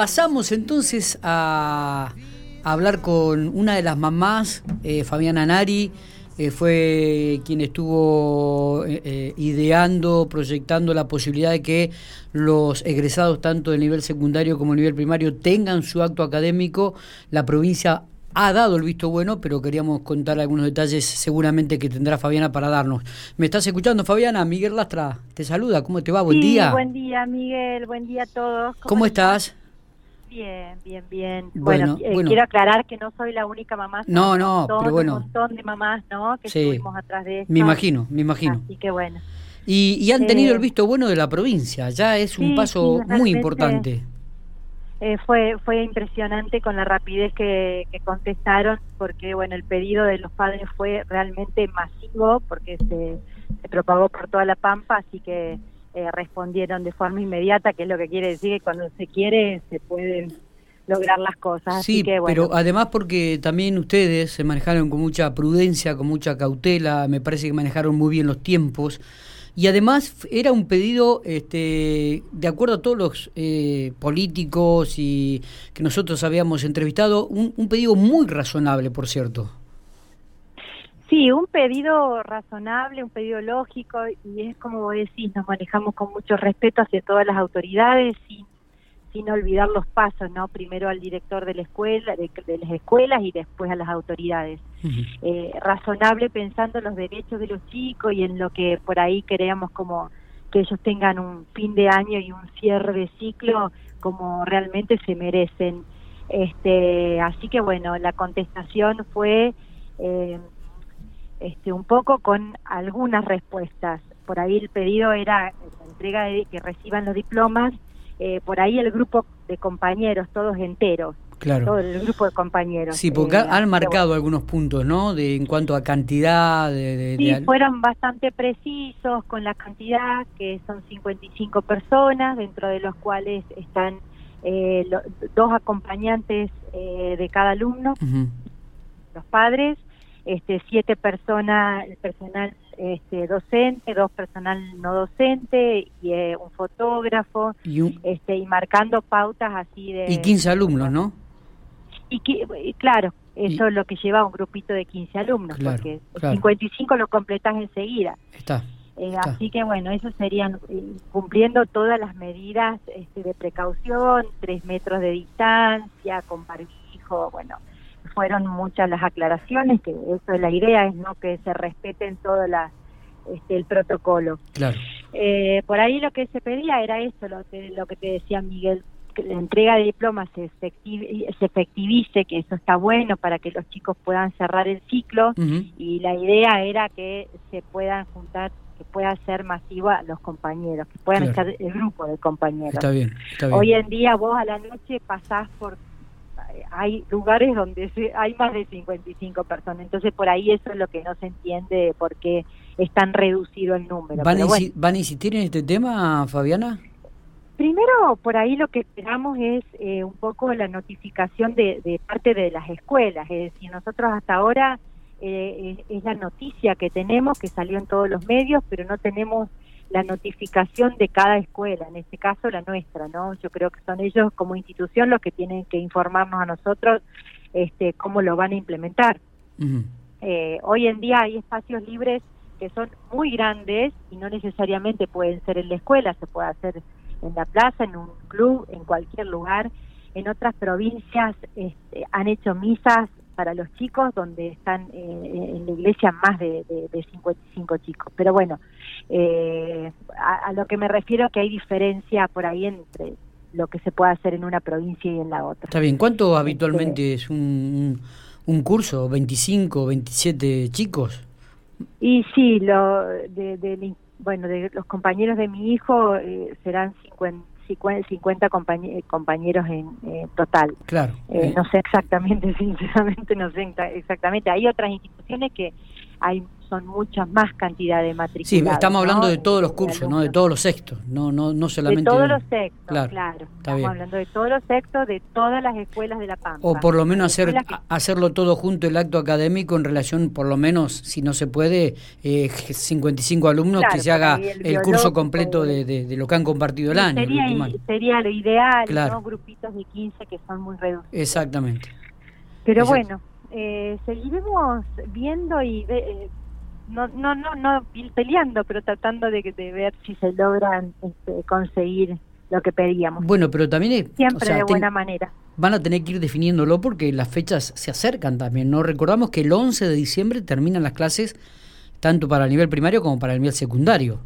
pasamos entonces a, hablar con una de las mamás, eh, Fabiana Nari, eh, fue quien estuvo eh, ideando, proyectando la posibilidad de que los egresados tanto del nivel secundario como del nivel primario tengan su acto académico. La provincia ha dado el visto bueno, pero queríamos contar algunos detalles seguramente que tendrá Fabiana para darnos. ¿Me estás escuchando, Fabiana? Miguel Lastra te saluda. ¿Cómo te va? Buen día. Buen día, Miguel. Buen día a todos. ¿Cómo, estás? Bien, bien, bien. Bueno, eh, quiero aclarar que no soy la única mamá. No, no, pero bueno. Un montón de mamás, ¿no? Que estuvimos atrás de esto. Me imagino, me imagino. Así que bueno. Y, han tenido el eh, visto bueno de la provincia. Ya es un paso muy importante. Eh, fue fue impresionante con la rapidez que, contestaron porque bueno el pedido de los padres fue realmente masivo porque se, propagó por toda la pampa así que eh, respondieron de forma inmediata que es lo que quiere decir que cuando se quiere se pueden lograr las cosas. Sí pero además porque también ustedes se manejaron con mucha prudencia con mucha cautela me parece que manejaron muy bien los tiempos. Y además era un pedido, este, de acuerdo a todos los eh, políticos y que nosotros habíamos entrevistado, un, un pedido muy razonable, por cierto. Sí, un pedido razonable, un pedido lógico y es como vos decís, nos manejamos con mucho respeto hacia todas las autoridades sin sin olvidar los pasos, ¿no? Primero al director de la escuela, de, las escuelas y después a las autoridades. Eh, razonable pensando en los derechos de los chicos y en lo que por ahí queremos como que ellos tengan un fin de año y un cierre de ciclo como realmente se merecen. Este, así que bueno, la contestación fue eh, este, un poco con algunas respuestas. Por ahí el pedido era la entrega de que reciban los diplomas eh, por ahí el grupo de compañeros, todos enteros. Claro. Todo el grupo de compañeros. Sí, porque eh, han marcado algunos puntos, ¿no? De, en cuanto a cantidad. De, sí, fueron bastante precisos con la cantidad, que son 55 personas, dentro de los cuales están eh, dos acompañantes de cada alumno, los padres, este, siete personas, el personal este, docente, dos personal no docente y eh, un fotógrafo, y, este, y marcando pautas así de... Y 15 alumnos, ¿no? Y, claro, eso es lo que lleva a un grupito de 15 alumnos, porque 55 lo completas enseguida. Eh, está. Así que bueno, eso serían eh, cumpliendo todas las medidas este, de precaución, tres metros de distancia, con barbijo, bueno, fueron muchas las aclaraciones, que eso es la idea, es no que se respeten todo la, este, el protocolo. Claro. Eh, por ahí lo que se pedía era eso, lo que, lo que te decía Miguel, que la entrega de diplomas se, efectivice, que eso está bueno para que los chicos puedan cerrar el ciclo y la idea era que se puedan juntar que pueda ser masiva los compañeros, que puedan estar el grupo de compañeros. Está bien, está bien. Hoy en día vos a la noche pasás por hay lugares donde hay más de 55 personas, entonces por ahí eso es lo que no se entiende porque es tan reducido el número. ¿Van, a, insistir en este tema, Fabiana? Primero, por ahí lo que esperamos es eh, un poco la notificación de, parte de las escuelas, es decir, nosotros hasta ahora eh, es la noticia que tenemos, que salió en todos los medios, pero no tenemos la notificación de cada escuela, en este caso la nuestra, ¿no? Yo creo que son ellos como institución los que tienen que informarnos a nosotros este, cómo lo van a implementar. Eh, hoy en día hay espacios libres que son muy grandes y no necesariamente pueden ser en la escuela, se puede hacer en la plaza, en un club, en cualquier lugar. En otras provincias este, han hecho misas para los chicos, donde están eh, en la iglesia más de, de, 55 chicos. Pero bueno, eh, a, lo que me refiero es que hay diferencia por ahí entre lo que se puede hacer en una provincia y en la otra. Está bien, ¿cuánto este, habitualmente es un, un curso? ¿25, 27 chicos? Y sí, lo de, bueno, de los compañeros de mi hijo eh, serán 50 50 compañeros en total. Claro. Eh, eh. No sé exactamente, sinceramente, no sé exactamente. Hay otras instituciones que hay son muchas más cantidad de matriculados. Sí, estamos hablando de todos los cursos, ¿no? De todos los sextos, no no no solamente de todos los sextos, claro. estamos hablando de todos los sextos de todas las escuelas de La Pampa. O por lo menos hacer hacerlo todo junto el acto académico en relación, por lo menos, si no se puede, eh, 55 alumnos que se haga el, curso completo de, lo que han compartido el año. Sería, lo ideal, ¿no? Grupitos de 15 que son muy reducidos. Exactamente. Pero bueno, eh, seguiremos viendo y eh, no, no, no, no peleando, pero tratando de, de ver si se logran este, conseguir lo que pedíamos. Bueno, pero también es, siempre de buena manera. Van a tener que ir definiéndolo porque las fechas se acercan también. No recordamos que el 11 de diciembre terminan las clases tanto para el nivel primario como para el nivel secundario.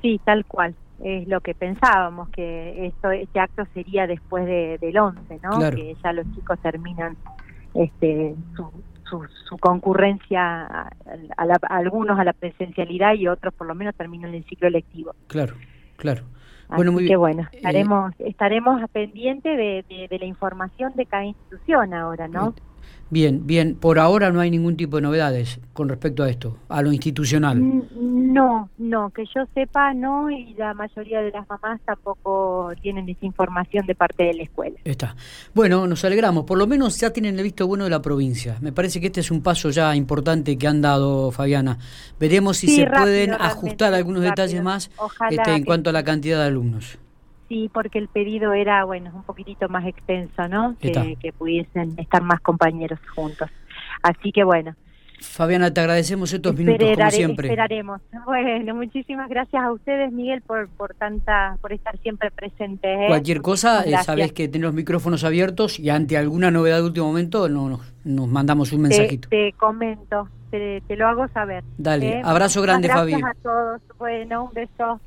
Sí, tal cual. Es lo que pensábamos que esto este acto sería después de, del 11, ¿no? Que ya los chicos terminan este su, su, concurrencia a, algunos a la presencialidad y otros por lo menos terminan el ciclo lectivo. Claro, claro. Bueno, muy bien. bueno, eh, estaremos, estaremos pendientes de, de, de, la información de cada institución ahora, ¿no? Bien, bien. Por ahora no hay ningún tipo de novedades con respecto a esto, a lo institucional. No, no, que yo sepa no y la mayoría de las mamás tampoco tienen esa información de parte de la escuela. Está. Bueno, nos alegramos. Por lo menos ya tienen el visto bueno de la provincia. Me parece que este es un paso ya importante que han dado, Fabiana. Veremos si se pueden ajustar algunos detalles más este, en cuanto a la cantidad de alumnos. Sí, porque el pedido era, bueno, un poquitito más extenso, ¿no? Que, que, pudiesen estar más compañeros juntos. Así que bueno. Fabiana, te agradecemos estos minutos como siempre. Esperaremos. Bueno, muchísimas gracias a ustedes, Miguel, por por tanta por estar siempre presentes. ¿eh? Cualquier cosa, eh, sabes que tenés los micrófonos abiertos y ante alguna novedad de último momento no, nos, mandamos un mensajito. Te, comento, te, lo hago saber. Dale, ¿eh? abrazo grande, Fabi. Gracias a todos. Bueno, un beso.